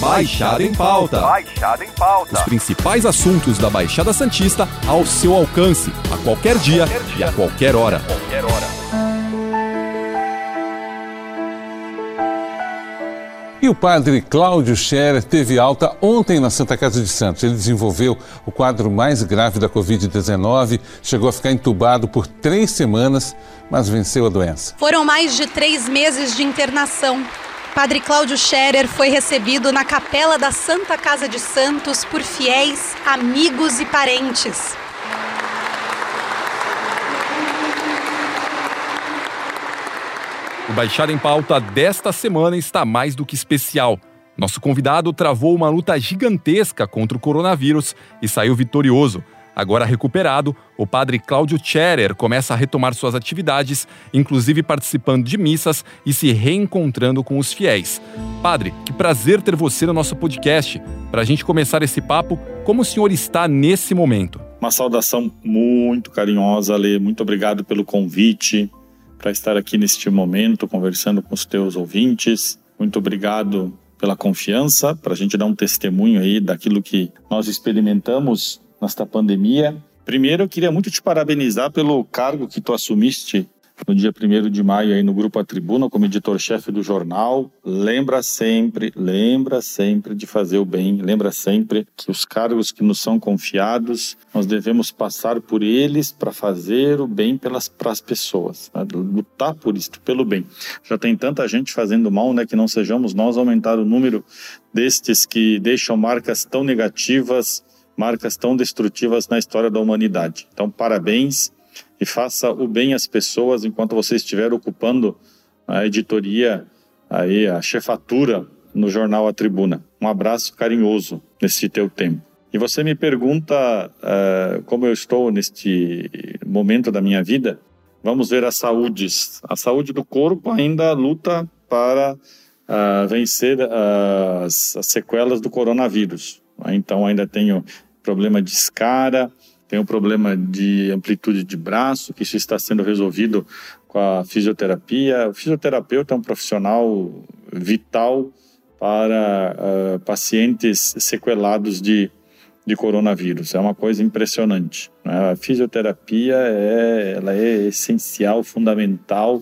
Baixada em Pauta. Baixada em Pauta. Os principais assuntos da Baixada Santista ao seu alcance, a qualquer dia, Qualquer dia. e a qualquer hora. Qualquer hora. E o padre Cláudio Scherer teve alta ontem na Santa Casa de Santos. Ele desenvolveu o quadro mais grave da Covid-19, chegou a ficar entubado por três semanas, mas venceu a doença. Foram mais de três meses de internação. Padre Cláudio Scherer foi recebido na capela da Santa Casa de Santos por fiéis, amigos e parentes. O Baixada em Pauta desta semana está mais do que especial. Nosso convidado travou uma luta gigantesca contra o coronavírus e saiu vitorioso. Agora recuperado, o padre Cláudio Scherer começa a retomar suas atividades, inclusive participando de missas e se reencontrando com os fiéis. Padre, que prazer ter você no nosso podcast. Para a gente começar esse papo, como o senhor está nesse momento? Uma saudação muito carinhosa, Lê. Muito obrigado pelo convite para estar aqui neste momento conversando com os teus ouvintes. Muito obrigado pela confiança, para a gente dar um testemunho aí daquilo que nós experimentamos nesta pandemia. Primeiro, eu queria muito te parabenizar pelo cargo que tu assumiste no dia 1 de maio aí no Grupo A Tribuna, como editor-chefe do jornal. Lembra sempre, lembra sempre de fazer o bem, lembra sempre que os cargos que nos são confiados, nós devemos passar por eles para fazer o bem pelas pras pessoas, né? lutar por isto, pelo bem. Já tem tanta gente fazendo mal, né, que não sejamos nós aumentar o número destes que deixam marcas tão negativas, marcas tão destrutivas na história da humanidade. Então, parabéns e faça o bem às pessoas enquanto você estiver ocupando a editoria, aí a chefatura no jornal A Tribuna. Um abraço carinhoso nesse teu tempo. E você me pergunta uh, como eu estou neste momento da minha vida. Vamos ver as saúdes. A saúde do corpo ainda luta para uh, vencer uh, as, as sequelas do coronavírus. Então ainda tenho problema de escara, tem um problema de amplitude de braço, que isso está sendo resolvido com a fisioterapia. O fisioterapeuta é um profissional vital para uh, pacientes sequelados de, de coronavírus. É uma coisa impressionante. Né? A fisioterapia é, ela é essencial, fundamental.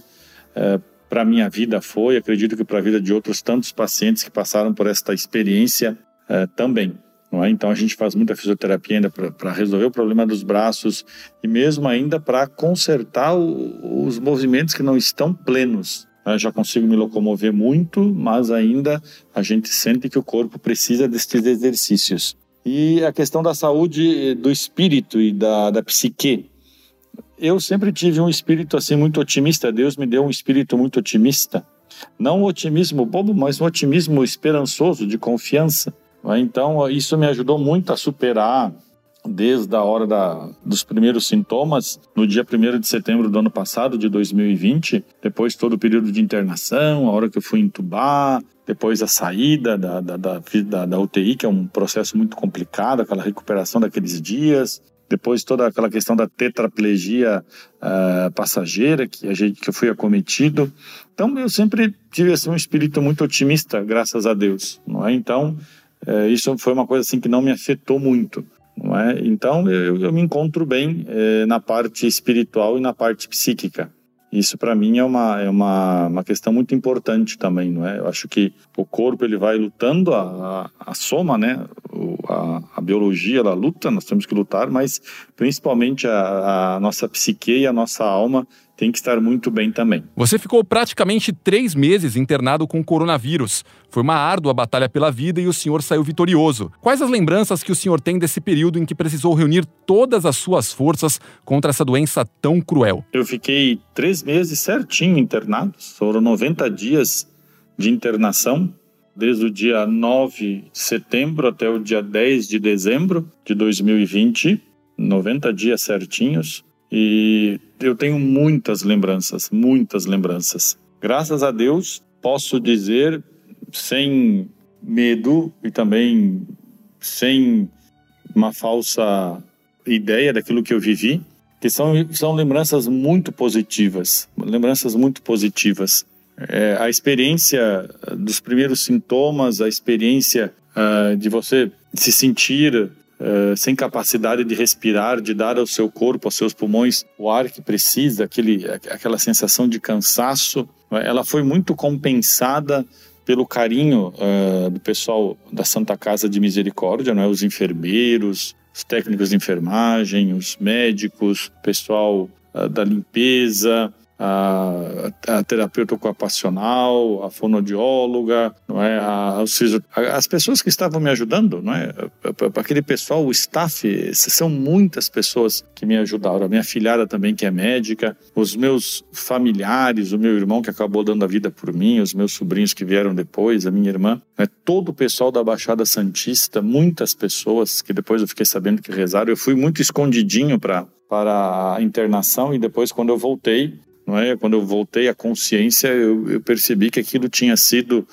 Uh, para a minha vida foi, acredito que para a vida de outros tantos pacientes que passaram por esta experiência uh, também. É? Então a gente faz muita fisioterapia ainda para resolver o problema dos braços e mesmo ainda para consertar o, os movimentos que não estão plenos. Eu já consigo me locomover muito, mas ainda a gente sente que o corpo precisa destes exercícios. E a questão da saúde do espírito e da, da psique. Eu sempre tive um espírito assim muito otimista. Deus me deu um espírito muito otimista. Não um otimismo bobo, mas um otimismo esperançoso, de confiança. Então, isso me ajudou muito a superar desde a hora da, dos primeiros sintomas, no dia 1 de setembro do ano passado, de 2020, depois todo o período de internação, a hora que eu fui entubar, depois a saída da, da, da, da, da UTI, que é um processo muito complicado, aquela recuperação daqueles dias, depois toda aquela questão da tetraplegia uh, passageira que a gente que eu fui acometido. Então eu sempre tive assim, um espírito muito otimista, graças a Deus, não é? Então é, isso foi uma coisa assim que não me afetou muito. Não é? Então eu, eu me encontro bem é, na parte espiritual e na parte psíquica. Isso para mim é uma é uma, uma questão muito importante também, não é? Eu acho que o corpo ele vai lutando a, a, a soma, né? O, a, a, biologia ela luta, nós temos que lutar, mas principalmente a, a nossa psique e a nossa alma tem que estar muito bem também. Você ficou praticamente três meses internado com coronavírus. Foi uma árdua batalha pela vida e o senhor saiu vitorioso. Quais as lembranças que o senhor tem desse período em que precisou reunir todas as suas forças contra essa doença tão cruel? Eu fiquei três meses certinho internado. Foram 90 dias de internação, desde o dia 9 de setembro até o dia 10 de dezembro de 2020. 90 dias certinhos. E eu tenho muitas lembranças, muitas lembranças. Graças a Deus, posso dizer, sem medo e também sem uma falsa ideia daquilo que eu vivi, que são, são lembranças muito positivas, lembranças muito positivas. É, a experiência dos primeiros sintomas, a experiência uh, de você se sentir uh, sem capacidade de respirar, de dar ao seu corpo, aos seus pulmões o ar que precisa, aquele, aquela sensação de cansaço, ela foi muito compensada pelo carinho uh, do pessoal da Santa Casa de Misericórdia, não é? os enfermeiros, os técnicos de enfermagem, os médicos, pessoal uh, da limpeza, a, a terapeuta ocupacional, a fonodióloga, não é? A, as pessoas que estavam me ajudando, não é? Aquele pessoal, o staff, são muitas pessoas que me ajudaram. A minha filhada também, que é médica, os meus familiares, o meu irmão que acabou dando a vida por mim, os meus sobrinhos que vieram depois, a minha irmã, é todo o pessoal da Baixada Santista, muitas pessoas que depois eu fiquei sabendo que rezaram. Eu fui muito escondidinho para para a internação e depois quando eu voltei não é? Quando eu voltei à consciência, eu, eu percebi que aquilo tinha sido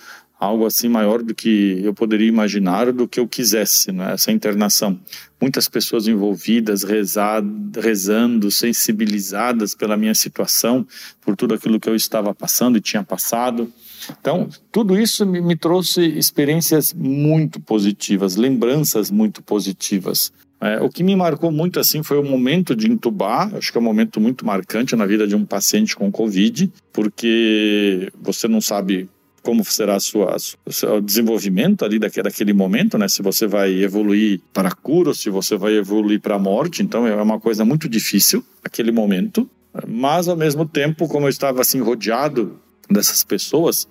algo assim maior do que eu poderia imaginar, do que eu quisesse, né? essa internação. Muitas pessoas envolvidas, rezado, rezando, sensibilizadas pela minha situação, por tudo aquilo que eu estava passando e tinha passado. Então, tudo isso me, me trouxe experiências muito positivas, lembranças muito positivas. É, o que me marcou muito assim foi o momento de intubar, acho que é um momento muito marcante na vida de um paciente com Covid, porque você não sabe como será a sua, o seu desenvolvimento ali daquele, daquele momento, né? Se você vai evoluir para a cura, ou se você vai evoluir para a morte. Então é uma coisa muito difícil aquele momento. Mas ao mesmo tempo, como eu estava assim rodeado dessas pessoas,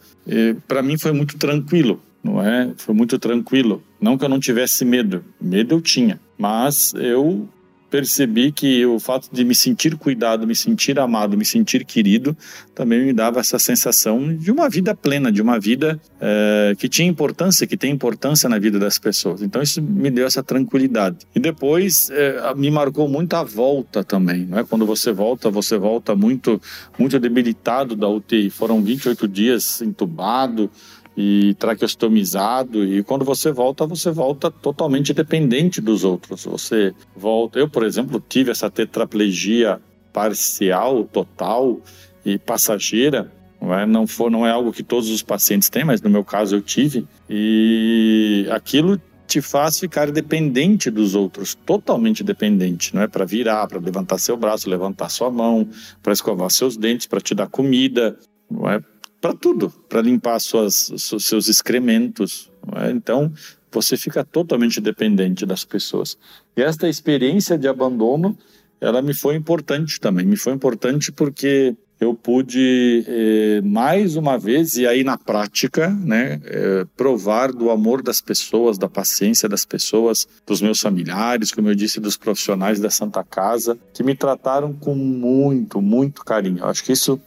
para mim foi muito tranquilo, não é? Foi muito tranquilo. Não que eu não tivesse medo, medo eu tinha, mas eu percebi que o fato de me sentir cuidado, me sentir amado, me sentir querido, também me dava essa sensação de uma vida plena, de uma vida é, que tinha importância, que tem importância na vida das pessoas. Então isso me deu essa tranquilidade. E depois é, me marcou muito a volta também, não é? Quando você volta, você volta muito, muito debilitado da UTI. Foram 28 dias entubado e traqueostomizado e quando você volta você volta totalmente dependente dos outros você volta eu por exemplo tive essa tetraplegia parcial total e passageira não é, não, não é algo que todos os pacientes têm mas no meu caso eu tive e aquilo te faz ficar dependente dos outros, totalmente dependente, não é? Para virar, para levantar seu braço, levantar sua mão, para escovar seus dentes, para te dar comida, não é? Para tudo, para limpar suas, seus excrementos. É? Então, você fica totalmente dependente das pessoas. E esta experiência de abandono, ela me foi importante também. Me foi importante porque eu pude eh, mais uma vez e aí na prática, né, eh, provar do amor das pessoas, da paciência das pessoas, dos meus familiares, como eu disse, dos profissionais da Santa Casa, que me trataram com muito, muito carinho. Eu acho que isso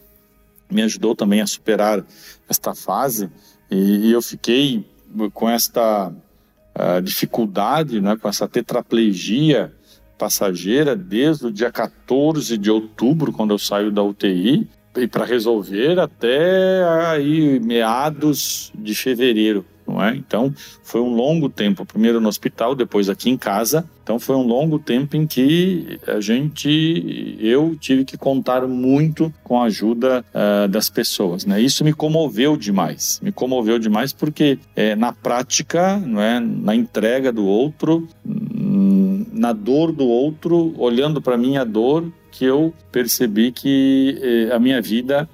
me ajudou também a superar esta fase. E, e eu fiquei com esta uh, dificuldade, né, com essa tetraplegia passageira desde o dia 14 de outubro, quando eu saio da UTI, e para resolver até aí meados de fevereiro não é? Então, foi um longo tempo, primeiro no hospital, depois aqui em casa. Então, foi um longo tempo em que a gente, eu tive que contar muito com a ajuda uh, das pessoas, né? Isso me comoveu demais, me comoveu demais porque é, na prática, não é? Na entrega do outro, hum, na dor do outro, olhando para minha dor, que eu percebi que eh, a minha vida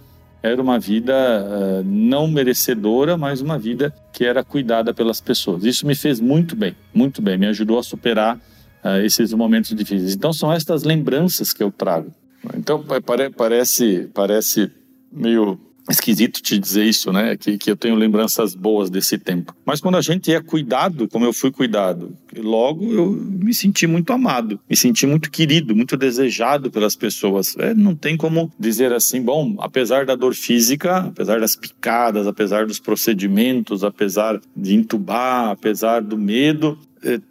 era uma vida uh, não merecedora, mas uma vida que era cuidada pelas pessoas. Isso me fez muito bem, muito bem, me ajudou a superar uh, esses momentos difíceis. Então são estas lembranças que eu trago. Então pare, parece parece meio esquisito te dizer isso, né? Que, que eu tenho lembranças boas desse tempo. Mas quando a gente é cuidado, como eu fui cuidado, logo eu me senti muito amado, me senti muito querido, muito desejado pelas pessoas. É, não tem como dizer assim, bom, apesar da dor física, apesar das picadas, apesar dos procedimentos, apesar de entubar, apesar do medo,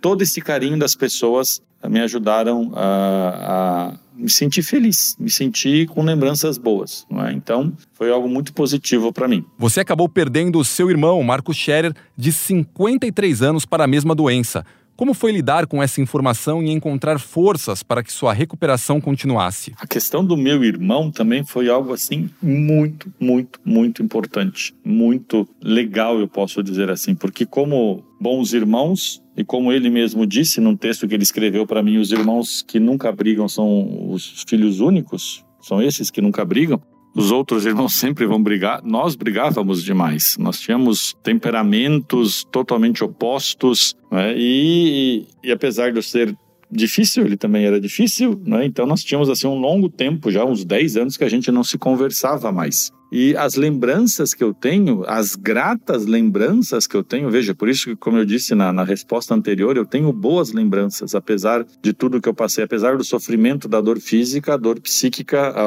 todo esse carinho das pessoas me ajudaram a, a me senti feliz, me senti com lembranças boas. É? Então, foi algo muito positivo para mim. Você acabou perdendo o seu irmão, Marcos Scherer, de 53 anos, para a mesma doença. Como foi lidar com essa informação e encontrar forças para que sua recuperação continuasse? A questão do meu irmão também foi algo assim muito, muito, muito importante, muito legal, eu posso dizer assim, porque como bons irmãos, e como ele mesmo disse num texto que ele escreveu para mim, os irmãos que nunca brigam são os filhos únicos, são esses que nunca brigam os outros irmãos sempre vão brigar. Nós brigávamos demais. Nós tínhamos temperamentos totalmente opostos. Né? E, e, apesar de ser difícil, ele também era difícil, né? Então nós tínhamos assim um longo tempo, já uns 10 anos que a gente não se conversava mais. E as lembranças que eu tenho, as gratas lembranças que eu tenho, veja, por isso que, como eu disse na, na resposta anterior, eu tenho boas lembranças, apesar de tudo que eu passei, apesar do sofrimento, da dor física, a dor psíquica, a,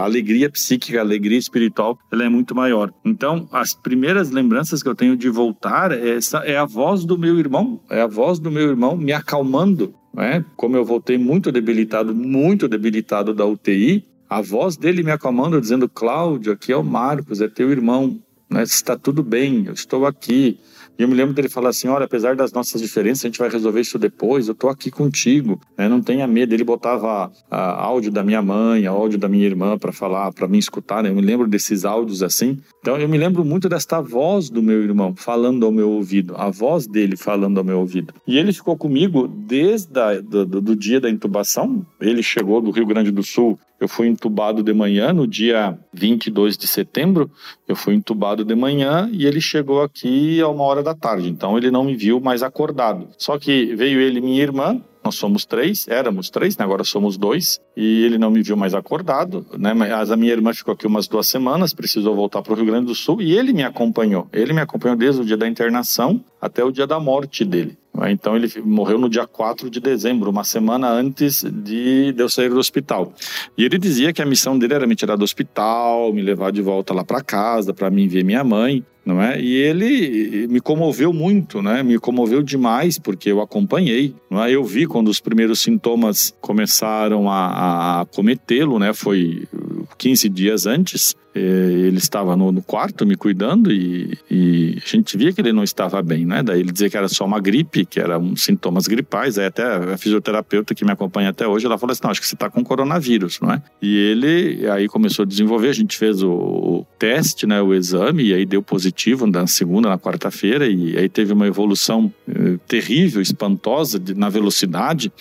a alegria psíquica, a alegria espiritual, ela é muito maior. Então, as primeiras lembranças que eu tenho de voltar, é essa é a voz do meu irmão, é a voz do meu irmão me acalmando, é? Como eu voltei muito debilitado, muito debilitado da UTI, a voz dele me acalmando, dizendo: Cláudio, aqui é o Marcos, é teu irmão, né? está tudo bem, eu estou aqui. E eu me lembro dele falar assim: olha, apesar das nossas diferenças, a gente vai resolver isso depois, eu tô aqui contigo, né? não tenha medo. Ele botava a, áudio da minha mãe, áudio da minha irmã para falar, para me escutar, né? Eu me lembro desses áudios assim. Então eu me lembro muito desta voz do meu irmão falando ao meu ouvido, a voz dele falando ao meu ouvido. E ele ficou comigo desde a, do, do dia da intubação. Ele chegou do Rio Grande do Sul eu fui entubado de manhã, no dia 22 de setembro, eu fui entubado de manhã e ele chegou aqui a uma hora da tarde, então ele não me viu mais acordado. Só que veio ele e minha irmã, nós somos três, éramos três, né? agora somos dois, e ele não me viu mais acordado, né? Mas a minha irmã ficou aqui umas duas semanas, precisou voltar para o Rio Grande do Sul, e ele me acompanhou. Ele me acompanhou desde o dia da internação até o dia da morte dele. Então ele morreu no dia 4 de dezembro, uma semana antes de, eu sair do hospital. E ele dizia que a missão dele era me tirar do hospital, me levar de volta lá para casa, para mim ver minha mãe, não é? E ele me comoveu muito, né? Me comoveu demais porque eu acompanhei, não é? Eu vi quando os primeiros sintomas começaram a, a cometê-lo, né? Foi 15 dias antes. É, ele estava no, no quarto me cuidando e, e, a gente via que ele não estava bem, né? Daí ele dizia que era só uma gripe, que eram sintomas gripais. Aí até a fisioterapeuta que me acompanha até hoje, ela falou assim: não, acho que você está com coronavírus, não é? E ele aí começou a desenvolver, a gente fez o, o teste, né? O exame, e aí deu positivo na segunda, na quarta-feira, e aí teve uma evolução eh, terrível, espantosa de, na velocidade,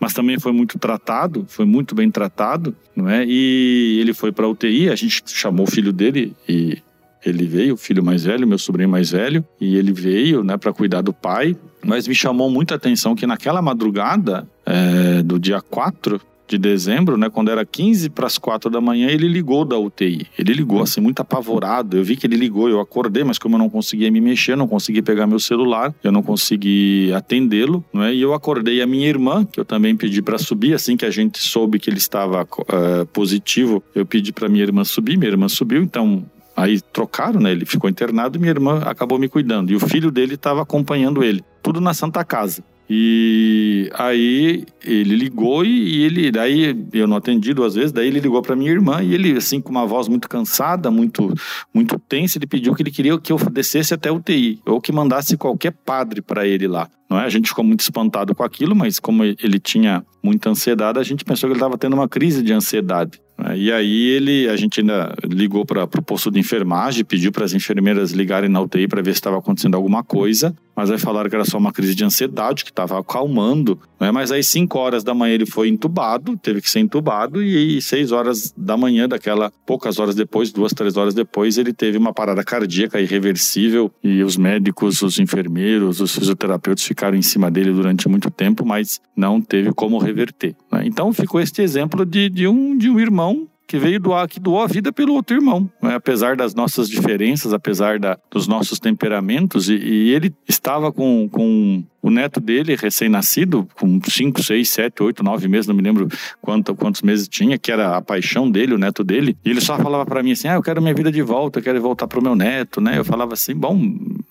mas também foi muito tratado, foi muito bem tratado, não é? E ele foi para UTI, a gente chamou chamou o filho dele e ele veio, o filho mais velho, meu sobrinho mais velho, e ele veio, né, para cuidar do pai. Mas me chamou muita atenção que naquela madrugada é, do dia 4, de dezembro, né, quando era 15 para as 4 da manhã, ele ligou da UTI. Ele ligou assim, muito apavorado. Eu vi que ele ligou, eu acordei, mas como eu não conseguia me mexer, não conseguia pegar meu celular, eu não consegui atendê-lo, né? E eu acordei a minha irmã, que eu também pedi para subir, assim que a gente soube que ele estava uh, positivo, eu pedi para minha irmã subir, minha irmã subiu, então Aí trocaram, né? Ele ficou internado e minha irmã acabou me cuidando. E o filho dele estava acompanhando ele. Tudo na Santa Casa. E aí ele ligou e ele, daí eu não atendi duas vezes, daí ele ligou para minha irmã e ele assim com uma voz muito cansada, muito muito tensa, ele pediu que ele queria que eu descesse até UTI ou que mandasse qualquer padre para ele lá. Não é? A gente ficou muito espantado com aquilo, mas como ele tinha muita ansiedade, a gente pensou que ele estava tendo uma crise de ansiedade. Né? E aí ele, a gente ainda ligou para o posto de enfermagem, pediu para as enfermeiras ligarem na UTI para ver se estava acontecendo alguma coisa, mas aí falaram que era só uma crise de ansiedade, que estava acalmando. Né? Mas aí 5 horas da manhã ele foi entubado, teve que ser entubado, e aí 6 horas da manhã, daquela poucas horas depois, duas, três horas depois, ele teve uma parada cardíaca irreversível e os médicos, os enfermeiros, os fisioterapeutas ficaram em cima dele durante muito tempo, mas não teve como reverter. Né? Então ficou este exemplo de, de, um, de um irmão que veio doar, que doou a vida pelo outro irmão. Né? Apesar das nossas diferenças, apesar da, dos nossos temperamentos, e, e, ele estava com, com o neto dele, recém-nascido, com 5, 6, 7, 8, 9 meses, não me lembro quanto, quantos meses tinha, que era a paixão dele, o neto dele, e ele só falava para mim assim: ah, eu quero minha vida de volta, eu quero voltar pro meu neto, né? Eu falava assim: bom,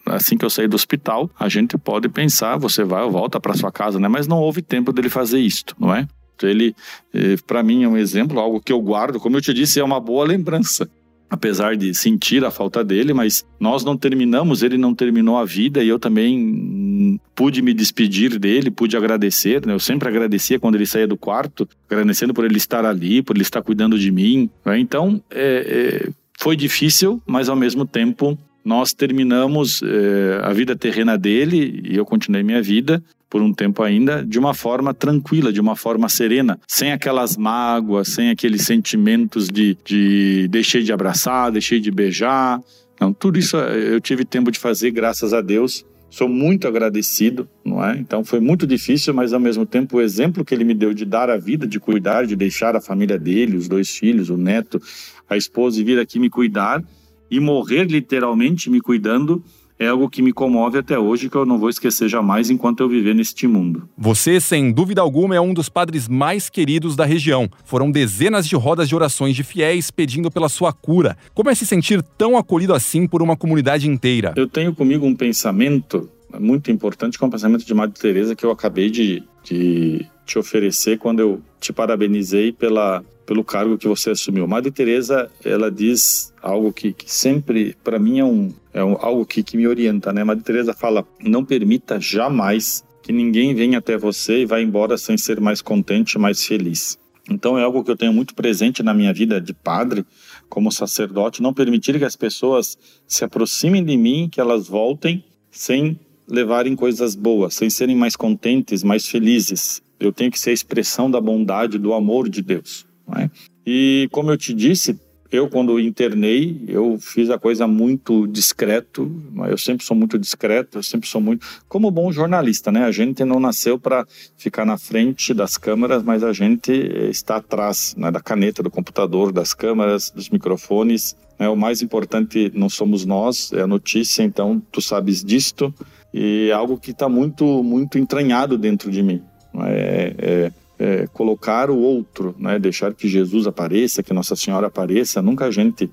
assim que eu sair do hospital, a gente pode pensar, você vai ou volta para sua casa, né? Mas não houve tempo dele fazer isto, não é? Ele, eh, para mim, é um exemplo, algo que eu guardo, como eu te disse, é uma boa lembrança. Apesar de sentir a falta dele, mas nós não terminamos, ele não terminou a vida e eu também pude me despedir dele, pude agradecer. Né? Eu sempre agradecia quando ele saía do quarto, agradecendo por ele estar ali, por ele estar cuidando de mim. Né? Então, é, é, foi difícil, mas ao mesmo tempo nós terminamos é, a vida terrena dele e eu continuei minha vida por um tempo ainda, de uma forma tranquila, de uma forma serena, sem aquelas mágoas, sem aqueles sentimentos de, de deixei de abraçar, deixei de beijar. Não, tudo isso eu tive tempo de fazer, graças a Deus. Sou muito agradecido, não é? Então foi muito difícil, mas ao mesmo tempo o exemplo que ele me deu de dar a vida, de cuidar, de deixar a família dele, os dois filhos, o neto, a esposa e vir aqui me cuidar e morrer literalmente me cuidando, é algo que me comove até hoje, que eu não vou esquecer jamais enquanto eu viver neste mundo. Você, sem dúvida alguma, é um dos padres mais queridos da região. Foram dezenas de rodas de orações de fiéis pedindo pela sua cura. Como é se sentir tão acolhido assim por uma comunidade inteira? Eu tenho comigo um pensamento muito importante, que é um pensamento de Madre Teresa que eu acabei de, de te oferecer quando eu te parabenizei pela pelo cargo que você assumiu. Madre Teresa, ela diz algo que, que sempre, para mim, é, um, é um, algo que, que me orienta, né? Madre Teresa fala: não permita jamais que ninguém venha até você e vá embora sem ser mais contente, mais feliz. Então é algo que eu tenho muito presente na minha vida de padre, como sacerdote, não permitir que as pessoas se aproximem de mim, que elas voltem sem levarem coisas boas, sem serem mais contentes, mais felizes. Eu tenho que ser a expressão da bondade, do amor de Deus. É? E como eu te disse, eu quando internei, eu fiz a coisa muito discreto, eu sempre sou muito discreto, eu sempre sou muito como bom jornalista, né? A gente não nasceu para ficar na frente das câmeras, mas a gente está atrás, né, da caneta, do computador, das câmeras, dos microfones. É, o mais importante não somos nós, é a notícia, então tu sabes disto e é algo que está muito muito entranhado dentro de mim. É, é, é, colocar o outro, né? deixar que Jesus apareça, que Nossa Senhora apareça, nunca a gente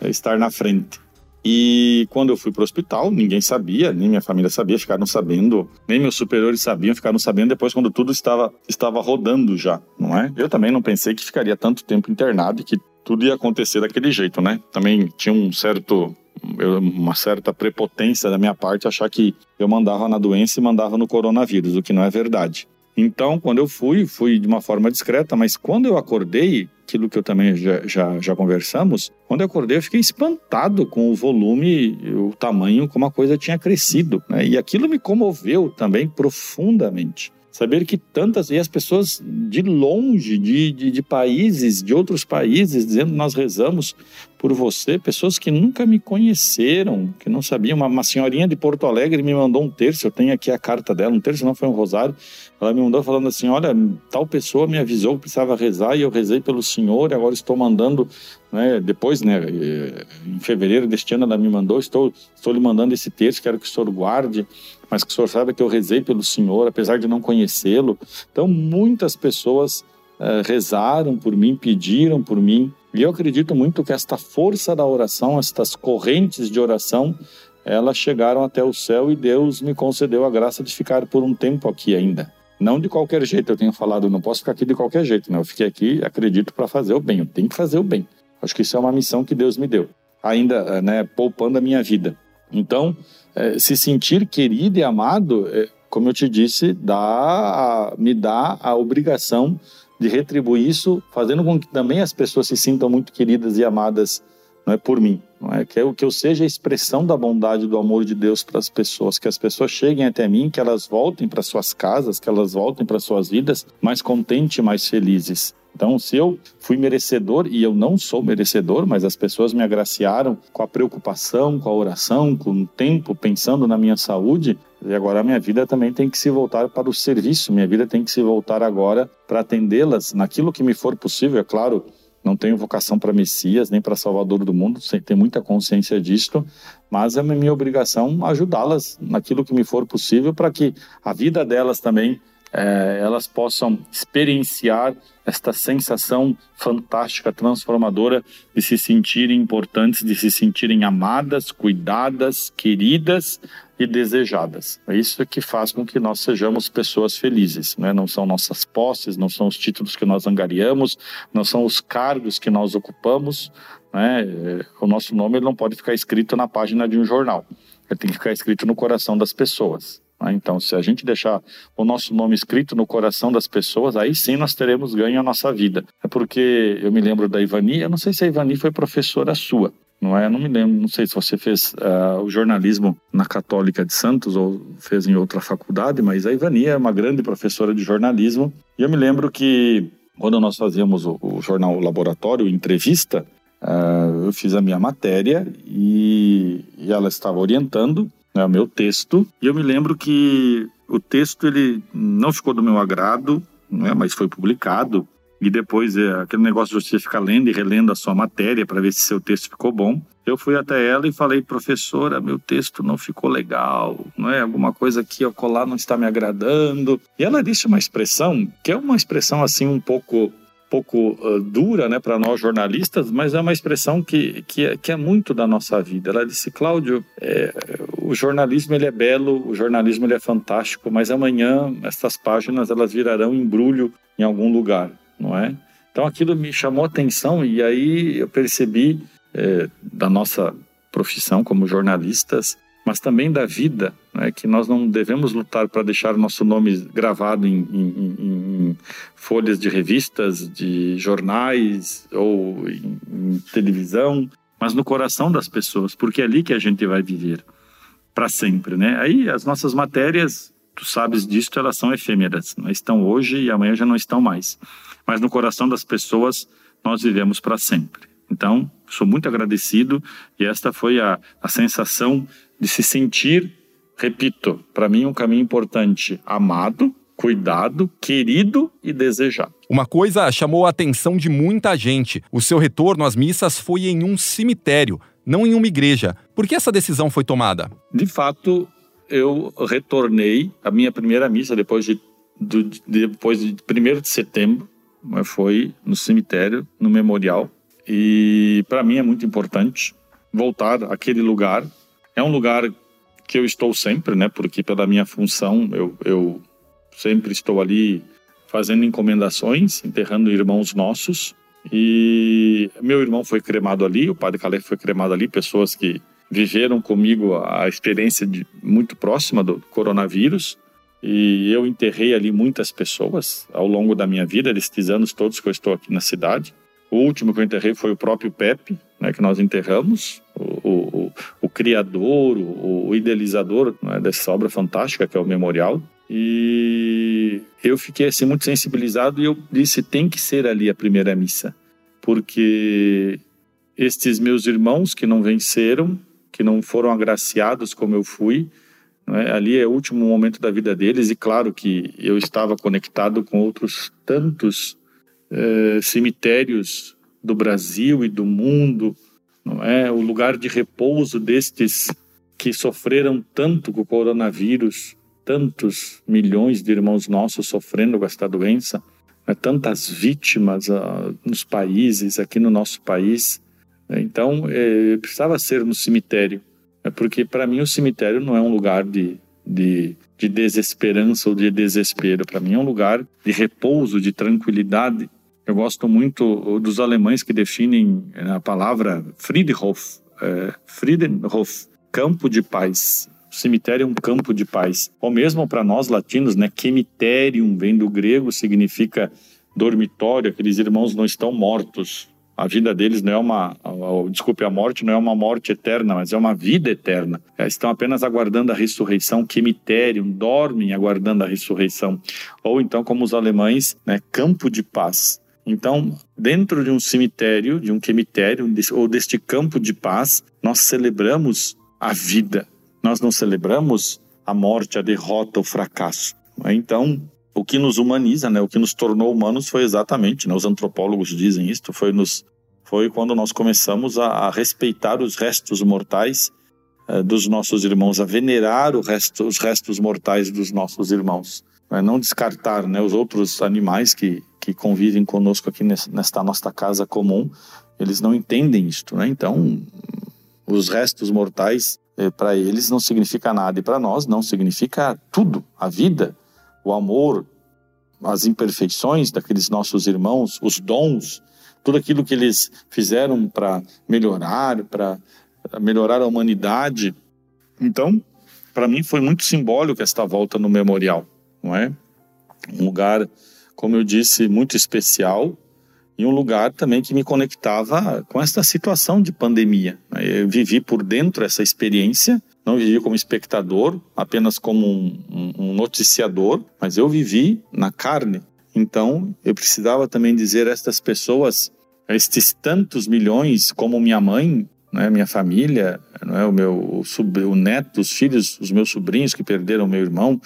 é, estar na frente. E quando eu fui para o hospital, ninguém sabia, nem minha família sabia, ficaram sabendo, nem meus superiores sabiam, ficaram sabendo depois quando tudo estava, estava rodando já, não é? Eu também não pensei que ficaria tanto tempo internado e que tudo ia acontecer daquele jeito, né? Também tinha um certo uma certa prepotência da minha parte achar que eu mandava na doença e mandava no coronavírus, o que não é verdade. Então, quando eu fui, fui de uma forma discreta, mas quando eu acordei, aquilo que eu também já, já, já conversamos, quando eu acordei eu fiquei espantado com o volume, o tamanho, como a coisa tinha crescido. Né? E aquilo me comoveu também profundamente. Saber que tantas. E as pessoas de longe, de, de, de países, de outros países, dizendo nós rezamos por você, pessoas que nunca me conheceram, que não sabiam. Uma, uma senhorinha de Porto Alegre me mandou um terço, eu tenho aqui a carta dela, um terço não foi um rosário. Ela me mandou falando assim: olha, tal pessoa me avisou que precisava rezar e eu rezei pelo senhor, e agora estou mandando, né, depois, né, eh, em fevereiro deste ano ela me mandou, estou, estou lhe mandando esse terço, quero que o senhor guarde mas que o senhor saiba que eu rezei pelo senhor, apesar de não conhecê-lo. Então, muitas pessoas uh, rezaram por mim, pediram por mim, e eu acredito muito que esta força da oração, estas correntes de oração, elas chegaram até o céu e Deus me concedeu a graça de ficar por um tempo aqui ainda. Não de qualquer jeito, eu tenho falado, não posso ficar aqui de qualquer jeito, né? Eu fiquei aqui, acredito, para fazer o bem, eu tenho que fazer o bem. Acho que isso é uma missão que Deus me deu, ainda, eh, né, poupando a minha vida. Então, é, se sentir querido e amado, é, como eu te disse, dá, me dá a obrigação de retribuir isso, fazendo com que também as pessoas se sintam muito queridas e amadas não é por mim, não é que eu, que eu seja a expressão da bondade do amor de Deus para as pessoas, que as pessoas cheguem até mim, que elas voltem para suas casas, que elas voltem para suas vidas mais contentes, mais felizes. Então, se eu fui merecedor, e eu não sou merecedor, mas as pessoas me agraciaram com a preocupação, com a oração, com o tempo, pensando na minha saúde, e agora a minha vida também tem que se voltar para o serviço, minha vida tem que se voltar agora para atendê-las naquilo que me for possível, é claro. Não tenho vocação para Messias, nem para Salvador do mundo, sem ter muita consciência disto, mas é minha obrigação ajudá-las naquilo que me for possível para que a vida delas também é, elas possam experienciar esta sensação fantástica, transformadora de se sentirem importantes, de se sentirem amadas, cuidadas, queridas e desejadas. É isso que faz com que nós sejamos pessoas felizes. Né? Não são nossas posses, não são os títulos que nós angariamos, não são os cargos que nós ocupamos. Né? O nosso nome não pode ficar escrito na página de um jornal. Ele tem que ficar escrito no coração das pessoas. Né? Então, se a gente deixar o nosso nome escrito no coração das pessoas, aí sim nós teremos ganho a nossa vida. É porque eu me lembro da Ivani, eu não sei se a Ivani foi professora sua, não é? Não me lembro, não sei se você fez uh, o jornalismo na Católica de Santos ou fez em outra faculdade, mas a Ivani é uma grande professora de jornalismo. E eu me lembro que quando nós fazíamos o, o jornal Laboratório, entrevista, uh, eu fiz a minha matéria e, e ela estava orientando né, o meu texto. E eu me lembro que o texto ele não ficou do meu agrado, né, mas foi publicado. E depois é, aquele negócio de você ficar lendo e relendo a sua matéria para ver se seu texto ficou bom. Eu fui até ela e falei, professora, meu texto não ficou legal, não é? Alguma coisa aqui ao colar não está me agradando. E ela disse uma expressão que é uma expressão assim um pouco pouco uh, dura né, para nós jornalistas, mas é uma expressão que, que, é, que é muito da nossa vida. Ela disse, Cláudio, é, o jornalismo ele é belo, o jornalismo ele é fantástico, mas amanhã essas páginas elas virarão embrulho em algum lugar, não é? Então aquilo me chamou atenção e aí eu percebi é, da nossa profissão como jornalistas mas também da vida, né, que nós não devemos lutar para deixar nosso nome gravado em, em, em, folhas de revistas, de jornais ou em, em televisão, mas no coração das pessoas, porque é ali que a gente vai viver para sempre, né? Aí as nossas matérias, tu sabes disso, elas são efêmeras, não estão hoje e amanhã já não estão mais, mas no coração das pessoas nós vivemos para sempre. Então, sou muito agradecido e esta foi a, a sensação de se sentir, repito, para mim um caminho importante, amado, cuidado, querido e desejado. Uma coisa chamou a atenção de muita gente: o seu retorno às missas foi em um cemitério, não em uma igreja. Por que essa decisão foi tomada? De fato, eu retornei a minha primeira missa depois de, do, depois de 1 de setembro, foi no cemitério, no memorial. E para mim é muito importante voltar àquele lugar é um lugar que eu estou sempre, né? Porque pela minha função eu, eu sempre estou ali fazendo encomendações, enterrando irmãos nossos. E meu irmão foi cremado ali, o padre Calé foi cremado ali, pessoas que viveram comigo a experiência de, muito próxima do coronavírus. E eu enterrei ali muitas pessoas ao longo da minha vida, esses anos todos que eu estou aqui na cidade. O último que eu enterrei foi o próprio Pepe, né, que nós enterramos, o, o, o criador, o, o idealizador né, dessa obra fantástica que é o Memorial. E eu fiquei assim muito sensibilizado e eu disse tem que ser ali a primeira missa, porque estes meus irmãos que não venceram, que não foram agraciados como eu fui, é? ali é o último momento da vida deles e claro que eu estava conectado com outros tantos eh, cemitérios do Brasil e do mundo, não é? O lugar de repouso destes que sofreram tanto com o coronavírus, tantos milhões de irmãos nossos sofrendo com esta doença, né? tantas vítimas uh, nos países, aqui no nosso país. Então, eh, precisava ser no cemitério, né? porque para mim o cemitério não é um lugar de, de, de desesperança ou de desespero. Para mim é um lugar de repouso, de tranquilidade, eu gosto muito dos alemães que definem a palavra Friedhof, é, Friedenhof, campo de paz. O cemitério é um campo de paz. Ou mesmo para nós latinos, né, cemiterium vem do grego, significa dormitório, aqueles irmãos não estão mortos. A vida deles não é uma, desculpe, a morte não é uma morte eterna, mas é uma vida eterna. Eles estão apenas aguardando a ressurreição, cemitério, dormem aguardando a ressurreição. Ou então, como os alemães, né, campo de paz. Então, dentro de um cemitério, de um cemitério ou deste campo de paz, nós celebramos a vida. Nós não celebramos a morte, a derrota, o fracasso. Então, o que nos humaniza, né, o que nos tornou humanos foi exatamente, né, os antropólogos dizem isto, foi nos foi quando nós começamos a, a respeitar os restos mortais eh, dos nossos irmãos, a venerar resto, os restos mortais dos nossos irmãos, né, não descartar, né, os outros animais que que convivem conosco aqui nesta nossa casa comum, eles não entendem isto, né? Então, os restos mortais eh, para eles não significa nada e para nós não significa tudo, a vida, o amor, as imperfeições daqueles nossos irmãos, os dons, tudo aquilo que eles fizeram para melhorar, para melhorar a humanidade. Então, para mim foi muito simbólico esta volta no memorial, não é? Um lugar, como eu disse, muito especial e um lugar também que me conectava com esta situação de pandemia. Eu vivi por dentro essa experiência, não vivi como espectador, apenas como um, um noticiador, mas eu vivi na carne. Então, eu precisava também dizer a estas pessoas, a estes tantos milhões, como minha mãe, né, minha família, é o meu o neto, os filhos, os meus sobrinhos que perderam meu irmão,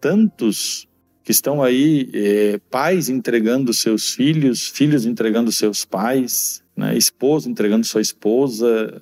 tantos que estão aí é, pais entregando seus filhos, filhos entregando seus pais, né, esposa entregando sua esposa,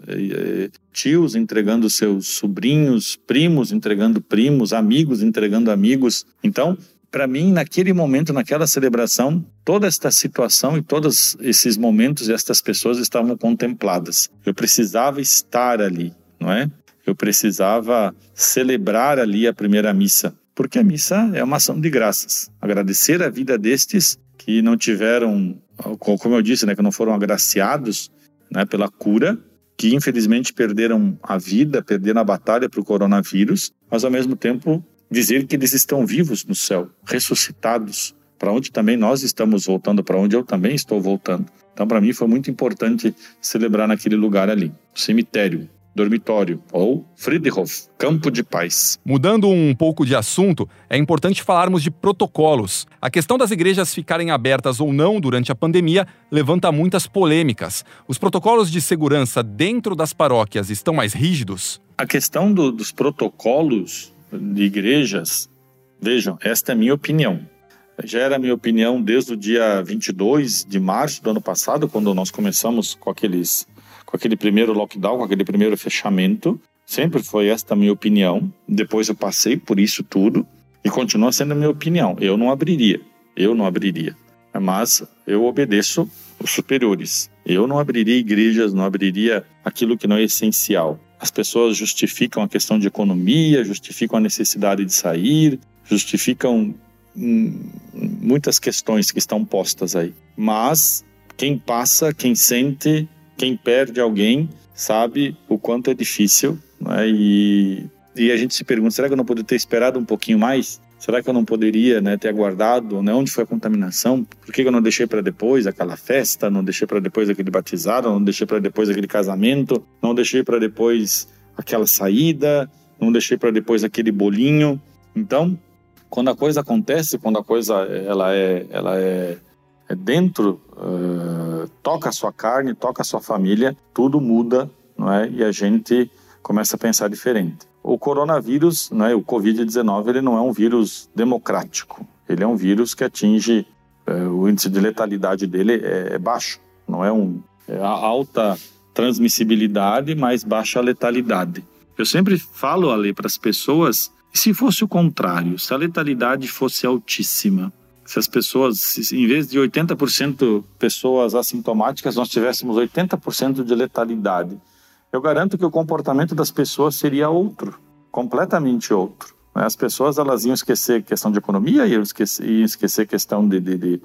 tios entregando seus sobrinhos, primos entregando primos, amigos entregando amigos. Então, para mim, naquele momento, naquela celebração, toda esta situação e todos esses momentos e estas pessoas estavam contempladas. Eu precisava estar ali, não é? Eu precisava celebrar ali a primeira missa porque a missa é uma ação de graças. Agradecer a vida destes que não tiveram, como eu disse, né, que não foram agraciados né, pela cura, que infelizmente perderam a vida, perderam a batalha para o coronavírus, mas ao mesmo tempo dizer que eles estão vivos no céu, ressuscitados, para onde também nós estamos voltando, para onde eu também estou voltando. Então, para mim, foi muito importante celebrar naquele lugar ali, cemitério, dormitório ou Friedhof, campo de paz. Mudando um pouco de assunto, é importante falarmos de protocolos. A questão das igrejas ficarem abertas ou não durante a pandemia levanta muitas polêmicas. Os protocolos de segurança dentro das paróquias estão mais rígidos? A questão do, dos protocolos de igrejas, vejam, esta é a minha opinião. Já era a minha opinião desde o dia 22 de março do ano passado, quando nós começamos com aqueles com aquele primeiro lockdown, com aquele primeiro fechamento. Sempre foi esta a minha opinião. Depois eu passei por isso tudo e continua sendo a minha opinião. Eu não abriria. Eu não abriria. Mas eu obedeço os superiores. Eu não abriria igrejas, não abriria aquilo que não é essencial. As pessoas justificam a questão de economia, justificam a necessidade de sair, justificam hum, muitas questões que estão postas aí. Mas quem passa, quem sente, quem perde alguém sabe o quanto é difícil, né? E, e a gente se pergunta, será que eu não poderia ter esperado um pouquinho mais? Será que eu não poderia né, ter aguardado? Né, onde foi a contaminação? Por que eu não deixei para depois aquela festa? Não deixei para depois aquele batizado? Não deixei para depois aquele casamento? Não deixei para depois aquela saída? Não deixei para depois aquele bolinho? Então, quando a coisa acontece, quando a coisa ela é, ela é é dentro, uh, toca a sua carne, toca a sua família, tudo muda, não é? E a gente começa a pensar diferente. O coronavírus, não é? O Covid-19, ele não é um vírus democrático. Ele é um vírus que atinge uh, o índice de letalidade dele é, é baixo. Não é um é alta transmissibilidade, mas baixa letalidade. Eu sempre falo ali para as pessoas, se fosse o contrário, se a letalidade fosse altíssima, se as pessoas, em vez de 80% pessoas assintomáticas, nós tivéssemos 80% de letalidade, eu garanto que o comportamento das pessoas seria outro, completamente outro. Né? As pessoas elas iam esquecer questão de economia, iam esquecer, iam esquecer questão de, de, de,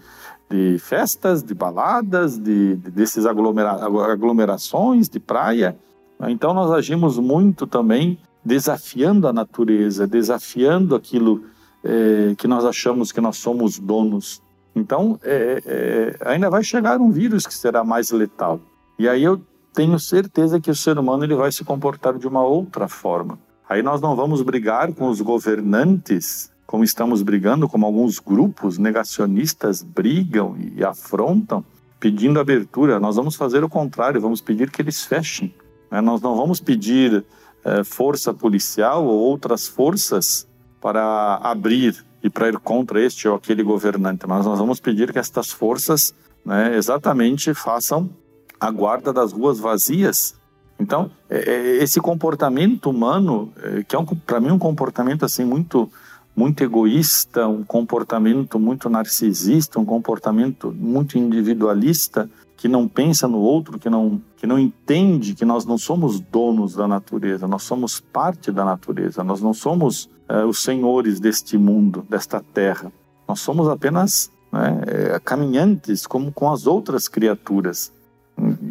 de festas, de baladas, de, de desses aglomera, aglomerações de praia. Né? Então nós agimos muito também desafiando a natureza, desafiando aquilo é, que nós achamos que nós somos donos. Então, é, é, ainda vai chegar um vírus que será mais letal. E aí eu tenho certeza que o ser humano ele vai se comportar de uma outra forma. Aí nós não vamos brigar com os governantes, como estamos brigando, como alguns grupos negacionistas brigam e afrontam, pedindo abertura. Nós vamos fazer o contrário, vamos pedir que eles fechem. Né? Nós não vamos pedir é, força policial ou outras forças para abrir e para ir contra este ou aquele governante, mas nós vamos pedir que estas forças né, exatamente façam a guarda das ruas vazias. Então, é, é, esse comportamento humano, é, que é um, para mim um comportamento assim muito muito egoísta, um comportamento muito narcisista, um comportamento muito individualista, que não pensa no outro, que não, que não entende que nós não somos donos da natureza, nós somos parte da natureza, nós não somos é, os senhores deste mundo, desta terra. Nós somos apenas né, é, caminhantes como com as outras criaturas.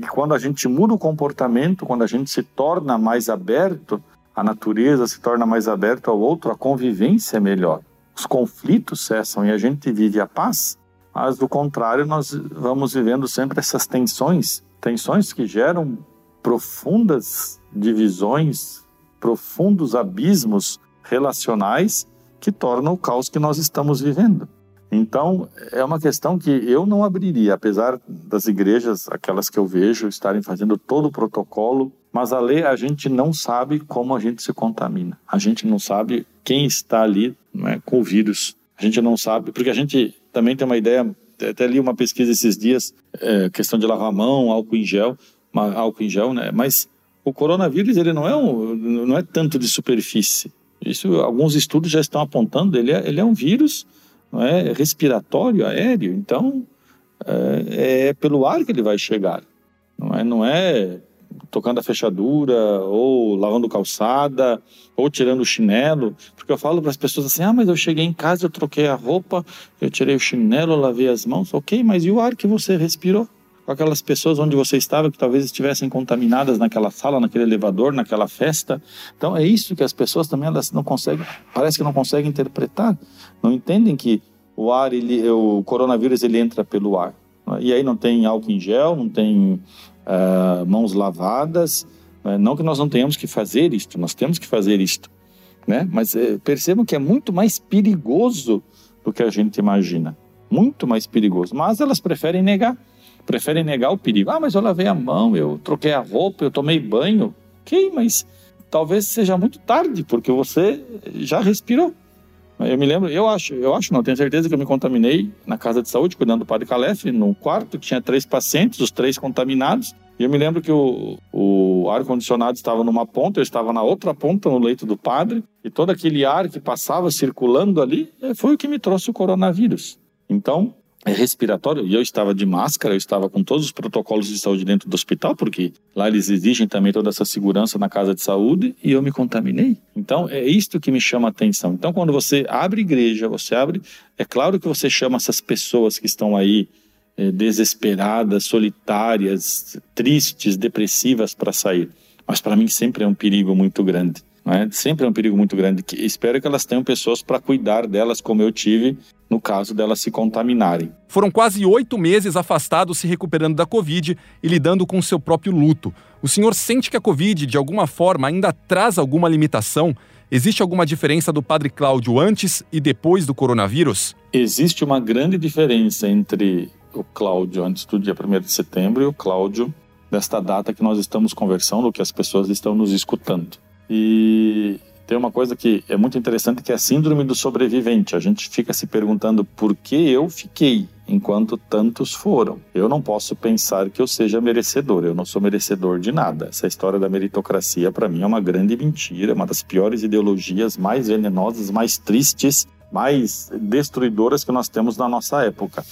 E quando a gente muda o comportamento, quando a gente se torna mais aberto, a natureza se torna mais aberta ao outro, a convivência é melhor. Os conflitos cessam e a gente vive a paz, mas do contrário, nós vamos vivendo sempre essas tensões, tensões que geram profundas divisões, profundos abismos relacionais que tornam o caos que nós estamos vivendo. Então, é uma questão que eu não abriria, apesar das igrejas, aquelas que eu vejo, estarem fazendo todo o protocolo, mas a lei a gente não sabe como a gente se contamina. A gente não sabe quem está ali né, com o vírus. A gente não sabe, porque a gente também tem uma ideia, até li uma pesquisa esses dias, é, questão de lavar a mão, álcool em gel, álcool em gel, né? Mas o coronavírus ele não é um, não é tanto de superfície. Isso alguns estudos já estão apontando. Ele é, ele é um vírus é respiratório, aéreo. Então, é, é pelo ar que ele vai chegar. Não é, não é tocando a fechadura, ou lavando calçada, ou tirando o chinelo. Porque eu falo para as pessoas assim: ah, mas eu cheguei em casa, eu troquei a roupa, eu tirei o chinelo, lavei as mãos. Ok, mas e o ar que você respirou? Com aquelas pessoas onde você estava que talvez estivessem contaminadas naquela sala, naquele elevador, naquela festa. Então é isso que as pessoas também elas não conseguem, parece que não conseguem interpretar, não entendem que o ar, ele, o coronavírus ele entra pelo ar. Né? E aí não tem álcool em gel, não tem uh, mãos lavadas. Né? Não que nós não tenhamos que fazer isto, nós temos que fazer isto, né? Mas uh, percebam que é muito mais perigoso do que a gente imagina, muito mais perigoso. Mas elas preferem negar preferem negar o perigo. Ah, mas eu lavei a mão, eu troquei a roupa, eu tomei banho. Ok, mas talvez seja muito tarde, porque você já respirou. Eu me lembro, eu acho, eu acho, não tenho certeza que eu me contaminei na casa de saúde, cuidando do padre Calef, num quarto que tinha três pacientes, os três contaminados. E eu me lembro que o, o ar-condicionado estava numa ponta, eu estava na outra ponta, no leito do padre, e todo aquele ar que passava circulando ali eh, foi o que me trouxe o coronavírus. Então, respiratório, e eu estava de máscara, eu estava com todos os protocolos de saúde dentro do hospital, porque lá eles exigem também toda essa segurança na casa de saúde, e eu me contaminei. Então, é isto que me chama a atenção. Então, quando você abre igreja, você abre. É claro que você chama essas pessoas que estão aí é, desesperadas, solitárias, tristes, depressivas para sair. Mas para mim sempre é um perigo muito grande. É? Sempre é um perigo muito grande. Que espero que elas tenham pessoas para cuidar delas, como eu tive no caso delas se contaminarem. Foram quase oito meses afastados se recuperando da Covid e lidando com seu próprio luto. O senhor sente que a Covid, de alguma forma, ainda traz alguma limitação? Existe alguma diferença do Padre Cláudio antes e depois do coronavírus? Existe uma grande diferença entre o Cláudio antes do dia 1 de setembro e o Cláudio desta data que nós estamos conversando, que as pessoas estão nos escutando. E tem uma coisa que é muito interessante que é a síndrome do sobrevivente. A gente fica se perguntando por que eu fiquei enquanto tantos foram. Eu não posso pensar que eu seja merecedor. Eu não sou merecedor de nada. Essa história da meritocracia para mim é uma grande mentira, uma das piores ideologias, mais venenosas, mais tristes, mais destruidoras que nós temos na nossa época.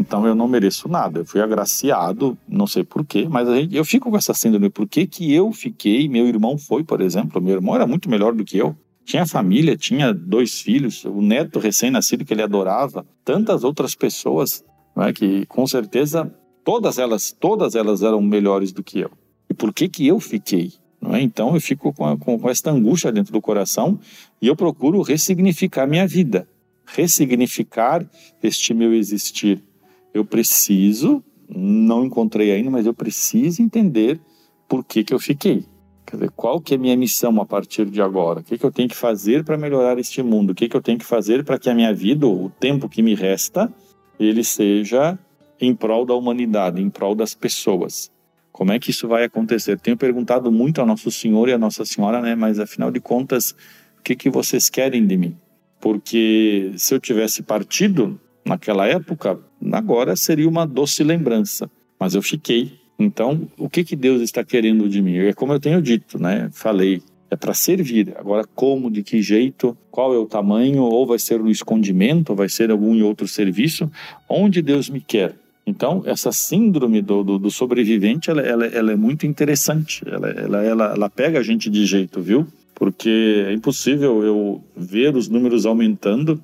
Então eu não mereço nada. Eu fui agraciado, não sei porquê, mas gente, eu fico com essa síndrome. Por que, que eu fiquei? Meu irmão foi, por exemplo. Meu irmão era muito melhor do que eu. Tinha família, tinha dois filhos, o neto recém-nascido que ele adorava, tantas outras pessoas né, que com certeza todas elas, todas elas eram melhores do que eu. E por que que eu fiquei? É? Então eu fico com, com, com esta angústia dentro do coração e eu procuro ressignificar minha vida, ressignificar este meu existir eu preciso, não encontrei ainda, mas eu preciso entender por que, que eu fiquei. Quer dizer, qual que é a minha missão a partir de agora? O que, que eu tenho que fazer para melhorar este mundo? O que, que eu tenho que fazer para que a minha vida, o tempo que me resta, ele seja em prol da humanidade, em prol das pessoas? Como é que isso vai acontecer? Tenho perguntado muito ao Nosso Senhor e à Nossa Senhora, né? Mas afinal de contas, o que, que vocês querem de mim? Porque se eu tivesse partido naquela época, agora seria uma doce lembrança. Mas eu fiquei. Então, o que, que Deus está querendo de mim? É como eu tenho dito, né? Falei, é para servir. Agora, como, de que jeito, qual é o tamanho, ou vai ser no escondimento, ou vai ser algum outro serviço, onde Deus me quer. Então, essa síndrome do, do, do sobrevivente, ela, ela, ela, é muito interessante. Ela, ela, ela, ela pega a gente de jeito, viu? Porque é impossível eu ver os números aumentando.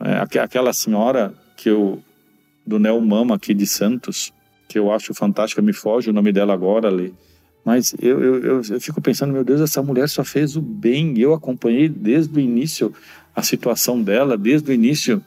É, aquela senhora que eu do Neo Mama aqui de Santos, que eu acho fantástica, me foge o nome dela agora ali, Mas eu, eu, eu, eu fico pensando, meu Deus, essa mulher só fez o bem. Eu acompanhei desde o início a situação dela, desde o início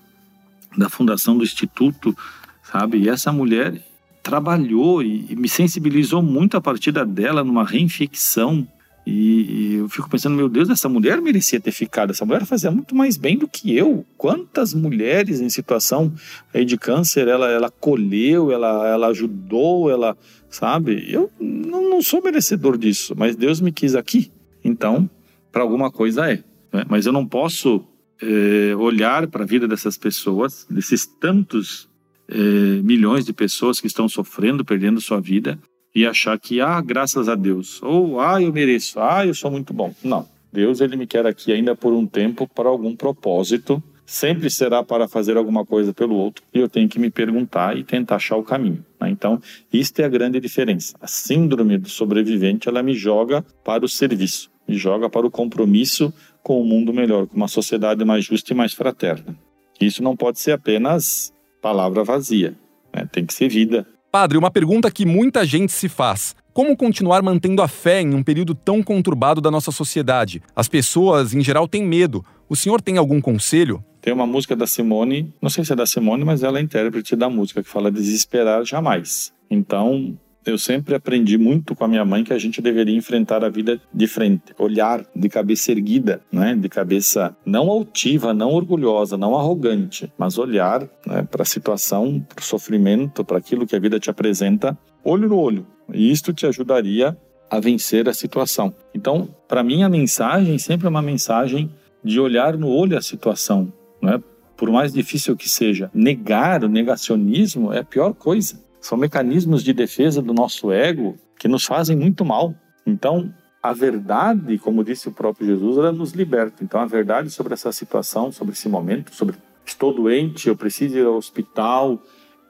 da fundação do Instituto, sabe? E essa mulher trabalhou e, e me sensibilizou muito a partir dela numa reinfecção e, eu fico pensando, meu Deus, essa mulher merecia ter ficado. Essa mulher fazia muito mais bem do que eu. Quantas mulheres em situação aí de câncer ela, ela colheu, ela, ela ajudou, ela, sabe? Eu não, não sou merecedor disso, mas Deus me quis aqui. Então, para alguma coisa é. Né? Mas eu não posso é, olhar para a vida dessas pessoas, desses tantos é, milhões de pessoas que estão sofrendo, perdendo sua vida, e achar que, ah, graças a Deus, ou ah, eu mereço, ah, eu sou muito bom. Não. Deus, ele me quer aqui ainda por um tempo para algum propósito. Sempre será para fazer alguma coisa pelo outro e eu tenho que me perguntar e tentar achar o caminho. Né? Então, isto é a grande diferença. A síndrome do sobrevivente, ela me joga para o serviço, me joga para o compromisso com o um mundo melhor, com uma sociedade mais justa e mais fraterna. Isso não pode ser apenas palavra vazia, né? tem que ser vida, Padre, uma pergunta que muita gente se faz. Como continuar mantendo a fé em um período tão conturbado da nossa sociedade? As pessoas, em geral, têm medo. O senhor tem algum conselho? Tem uma música da Simone, não sei se é da Simone, mas ela é intérprete da música, que fala desesperar jamais. Então, eu sempre aprendi muito com a minha mãe que a gente deveria enfrentar a vida de frente, olhar de cabeça erguida, né? de cabeça não altiva, não orgulhosa, não arrogante, mas olhar né, para a situação, para o sofrimento, para aquilo que a vida te apresenta, olho no olho. E isto te ajudaria a vencer a situação. Então, para mim, a mensagem sempre é uma mensagem de olhar no olho a situação, né? por mais difícil que seja. Negar, o negacionismo é a pior coisa. São mecanismos de defesa do nosso ego que nos fazem muito mal. Então, a verdade, como disse o próprio Jesus, ela nos liberta. Então, a verdade sobre essa situação, sobre esse momento, sobre estou doente, eu preciso ir ao hospital,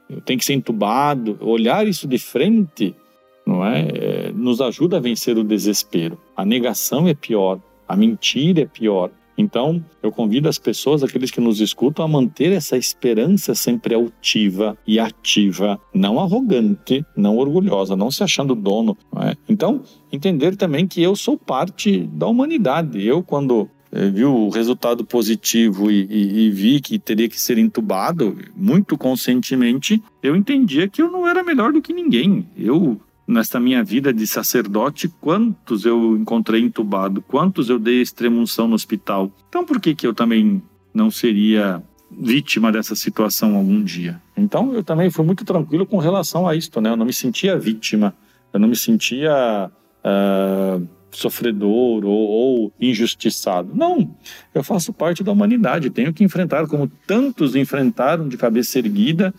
eu tenho que ser entubado, olhar isso de frente, não é? é nos ajuda a vencer o desespero. A negação é pior, a mentira é pior, então, eu convido as pessoas, aqueles que nos escutam, a manter essa esperança sempre altiva e ativa, não arrogante, não orgulhosa, não se achando dono. É? Então, entender também que eu sou parte da humanidade. Eu, quando eh, vi o resultado positivo e, e, e, vi que teria que ser entubado, muito conscientemente, eu entendia que eu não era melhor do que ninguém. Eu nesta minha vida de sacerdote, quantos eu encontrei entubado, quantos eu dei extremunção no hospital. Então, por que, que eu também não seria vítima dessa situação algum dia? Então, eu também fui muito tranquilo com relação a isto, né? Eu não me sentia vítima, eu não me sentia uh, sofredor ou, ou injustiçado. Não, eu faço parte da humanidade, tenho que enfrentar como tantos enfrentaram de cabeça erguida,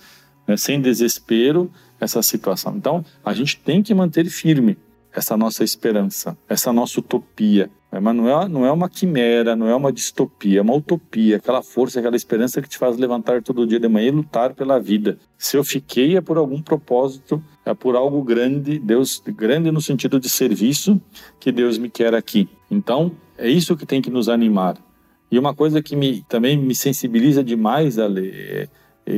né, sem desespero, essa situação. Então, a gente tem que manter firme essa nossa esperança, essa nossa utopia. Né? Mas não é, não é uma quimera, não é uma distopia, é uma utopia, aquela força, aquela esperança que te faz levantar todo dia de manhã e lutar pela vida. Se eu fiquei é por algum propósito, é por algo grande, Deus grande no sentido de serviço que Deus me quer aqui. Então, é isso que tem que nos animar. E uma coisa que me, também me sensibiliza demais, Ale, é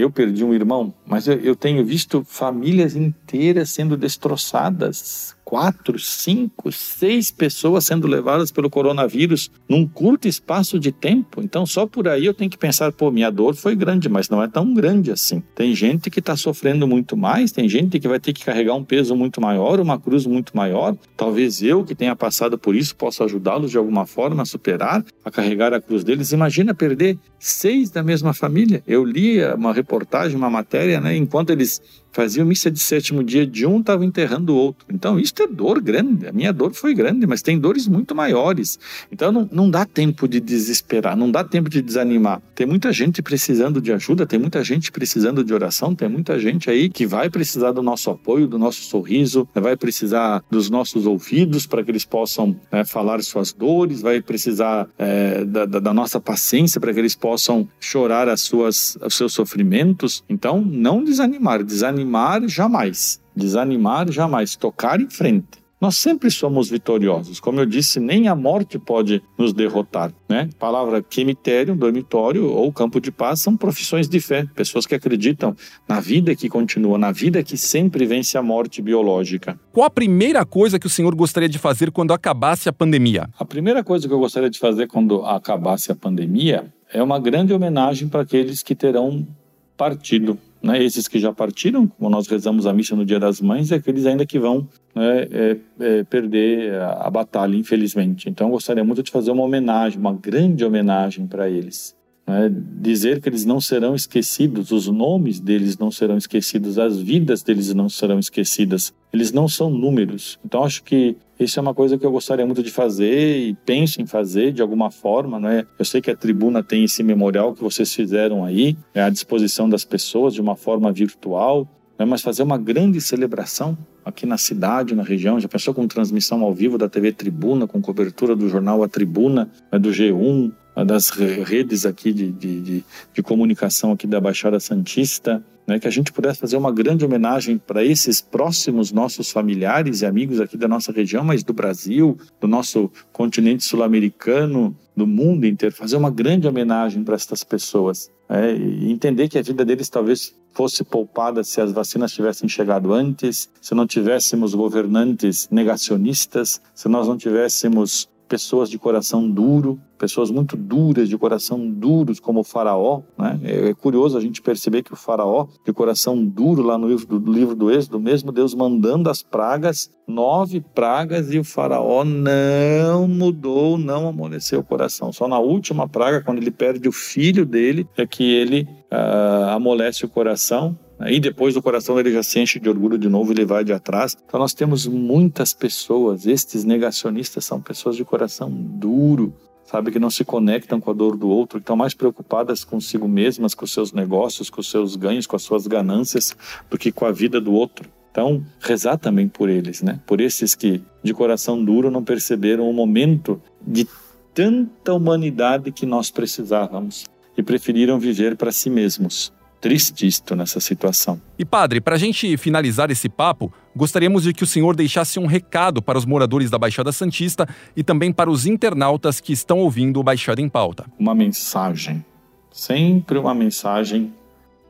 eu perdi um irmão, mas eu, eu tenho visto famílias inteiras sendo destroçadas, quatro, cinco, seis pessoas sendo levadas pelo coronavírus num curto espaço de tempo. Então, só por aí eu tenho que pensar, pô, minha dor foi grande, mas não é tão grande assim. Tem gente que está sofrendo muito mais, tem gente que vai ter que carregar um peso muito maior, uma cruz muito maior. Talvez eu, que tenha passado por isso, possa ajudá-los de alguma forma a superar, a carregar a cruz deles. Imagina perder seis da mesma família. Eu li uma reportagem, uma matéria, né, enquanto eles faziam missa de sétimo dia de um, estava enterrando o outro. Então, isso é dor grande. A minha dor foi grande, mas tem dores muito maiores. Então, não, não dá tempo de desesperar, não dá tempo de desanimar. Tem muita gente precisando de ajuda, tem muita gente precisando de oração, tem muita gente aí que vai precisar do nosso apoio, do nosso sorriso, vai precisar dos nossos ouvidos para que eles possam né, falar suas dores, vai precisar é, da, da, nossa paciência para que eles possam chorar as suas, os seus sofrimentos. Então, não desanimar. Desanimar jamais. Desanimar jamais. Tocar em frente. nós sempre somos vitoriosos. Como eu disse, nem a morte pode nos derrotar. Né? A palavra cemitério, dormitório ou campo de paz são profissões de fé, pessoas que acreditam na vida que continua, na vida que sempre vence a morte biológica. Qual a primeira coisa que o senhor gostaria de fazer quando acabasse a pandemia? A primeira coisa que eu gostaria de fazer quando acabasse a pandemia é uma grande homenagem para aqueles que terão partido né, esses que já partiram, como nós rezamos a missa no Dia das Mães, e aqueles ainda que vão né, é, é, perder a, a, batalha, infelizmente. Então, gostaria muito de fazer uma homenagem, uma grande homenagem para eles. Né, dizer que eles não serão esquecidos, os nomes deles não serão esquecidos, as vidas deles não serão esquecidas. Eles não são números. Então, acho que isso é uma coisa que eu gostaria muito de fazer e penso em fazer de alguma forma, não é? Eu sei que a tribuna tem esse memorial que vocês fizeram aí, é à disposição das pessoas de uma forma virtual, né? mas fazer uma grande celebração aqui na cidade, na região. Já pensou com transmissão ao vivo da TV Tribuna, com cobertura do jornal A Tribuna, né? do G1, né? Das redes aqui de, de, de, de comunicação aqui da Baixada Santista, né, que a gente pudesse fazer uma grande homenagem para esses próximos nossos familiares e amigos aqui da nossa região, mas do Brasil, do nosso continente sul-americano, do mundo inteiro, fazer uma grande homenagem para essas pessoas. É, entender que a vida deles talvez fosse poupada se as vacinas tivessem chegado antes, se não tivéssemos governantes negacionistas, se nós não tivéssemos pessoas de coração duro, pessoas muito duras, de coração duros, como o faraó. Né? É, é curioso a gente perceber que o faraó, de coração duro, lá no livro do, livro do Êxodo, mesmo Deus mandando as pragas, nove pragas, e o faraó não mudou, não amoleceu o coração. Só na última praga, quando ele perde o filho dele, é que ele uh, amolece o coração e depois o coração ele já se enche de orgulho de novo ele vai de atrás. Então nós temos muitas pessoas, estes negacionistas são pessoas de coração duro, sabe, que não se conectam com a dor do outro, que estão mais preocupadas consigo mesmas, com seus negócios, com seus ganhos, com as suas ganâncias, do que com a vida do outro. Então, rezar também por eles, né? Por esses que de coração duro não perceberam o momento de tanta humanidade que nós precisávamos e preferiram viver para si mesmos triste isto nessa situação. E padre, para a gente finalizar esse papo, gostaríamos de que o senhor deixasse um recado para os moradores da Baixada Santista e também para os internautas que estão ouvindo o Baixada em Pauta. Uma mensagem, sempre uma mensagem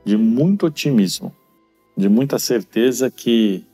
de muito otimismo, de muita certeza que,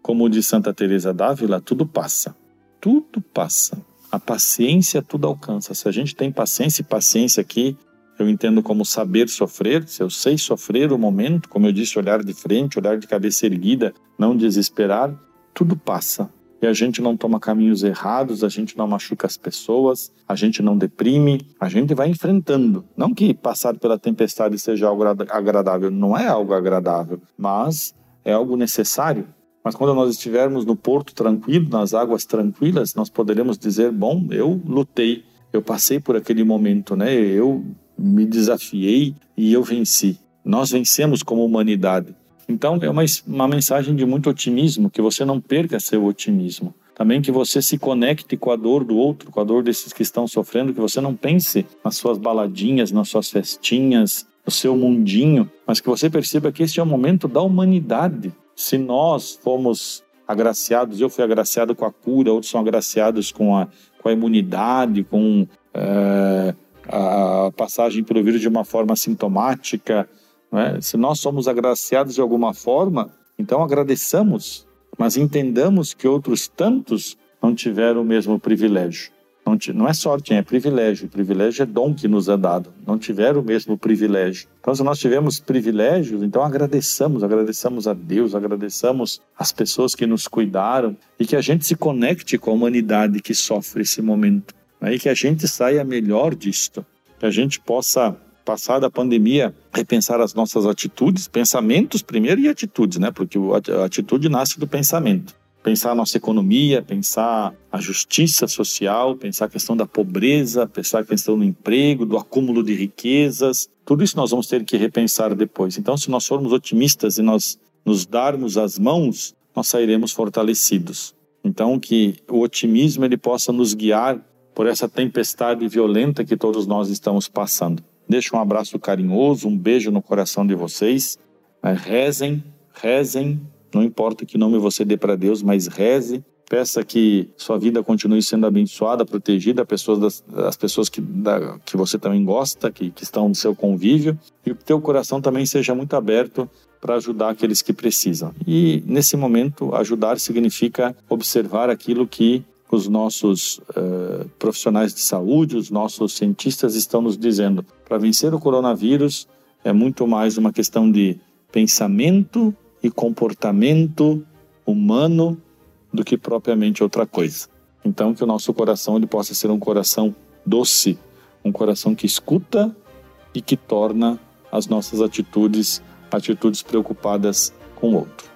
como diz Santa Teresa d'Ávila, tudo passa. Tudo passa. A paciência tudo alcança. Se a gente tem paciência e paciência aqui eu entendo como saber sofrer, se eu sei sofrer o momento, como eu disse, olhar de frente, olhar de cabeça erguida, não desesperar, tudo passa. E a gente não toma caminhos errados, a gente não machuca as pessoas, a gente não deprime, a gente vai enfrentando. Não que passar pela tempestade seja algo agradável, não é algo agradável, mas é algo necessário. Mas quando nós estivermos no porto tranquilo, nas águas tranquilas, nós poderemos dizer: bom, eu lutei, eu passei por aquele momento, né? Eu me desafiei e eu venci. Nós vencemos como humanidade. Então é uma, uma mensagem de muito otimismo, que você não perca seu otimismo. Também que você se conecte com a dor do outro, com a dor desses que estão sofrendo, que você não pense nas suas baladinhas, nas suas festinhas, no seu mundinho, mas que você perceba que este é o momento da humanidade. Se nós fomos agraciados, eu fui agraciado com a cura, outros são agraciados com a, com a imunidade, com é, a passagem pelo vírus de uma forma sintomática. É? Se nós somos agraciados de alguma forma, então agradeçamos, mas entendamos que outros tantos não tiveram o mesmo privilégio. Não, não é sorte, é privilégio. O privilégio é dom que nos é dado. Não tiveram o mesmo privilégio. Então, se nós tivemos privilégios, então agradeçamos, agradeçamos a Deus, agradeçamos as pessoas que nos cuidaram e que a gente se conecte com a humanidade que sofre esse momento né, e que a gente saia melhor disto, que a gente possa passar da pandemia, repensar as nossas atitudes, pensamentos primeiro e atitudes, né? Porque a atitude nasce do pensamento. Pensar a nossa economia, pensar a justiça social, pensar a questão da pobreza, pensar a questão do emprego, do acúmulo de riquezas. Tudo isso nós vamos ter que repensar depois. Então, se nós formos otimistas e nós nos darmos as mãos, nós sairemos fortalecidos. Então, que o otimismo ele possa nos guiar por essa tempestade violenta que todos nós estamos passando. Deixo um abraço carinhoso, um beijo no coração de vocês. Rezem, rezem, não importa que nome você dê para Deus, mas reze Peça que sua vida continue sendo abençoada, protegida, pessoas das, as pessoas que, da, que você também gosta, que, que estão no seu convívio, e que teu coração também seja muito aberto para ajudar aqueles que precisam. E nesse momento, ajudar significa observar aquilo que os nossos uh, profissionais de saúde, os nossos cientistas estão nos dizendo. Para vencer o coronavírus é muito mais uma questão de pensamento e comportamento humano do que propriamente outra coisa. Então, que o nosso coração ele possa ser um coração doce, um coração que escuta e que torna as nossas atitudes atitudes preocupadas com o outro.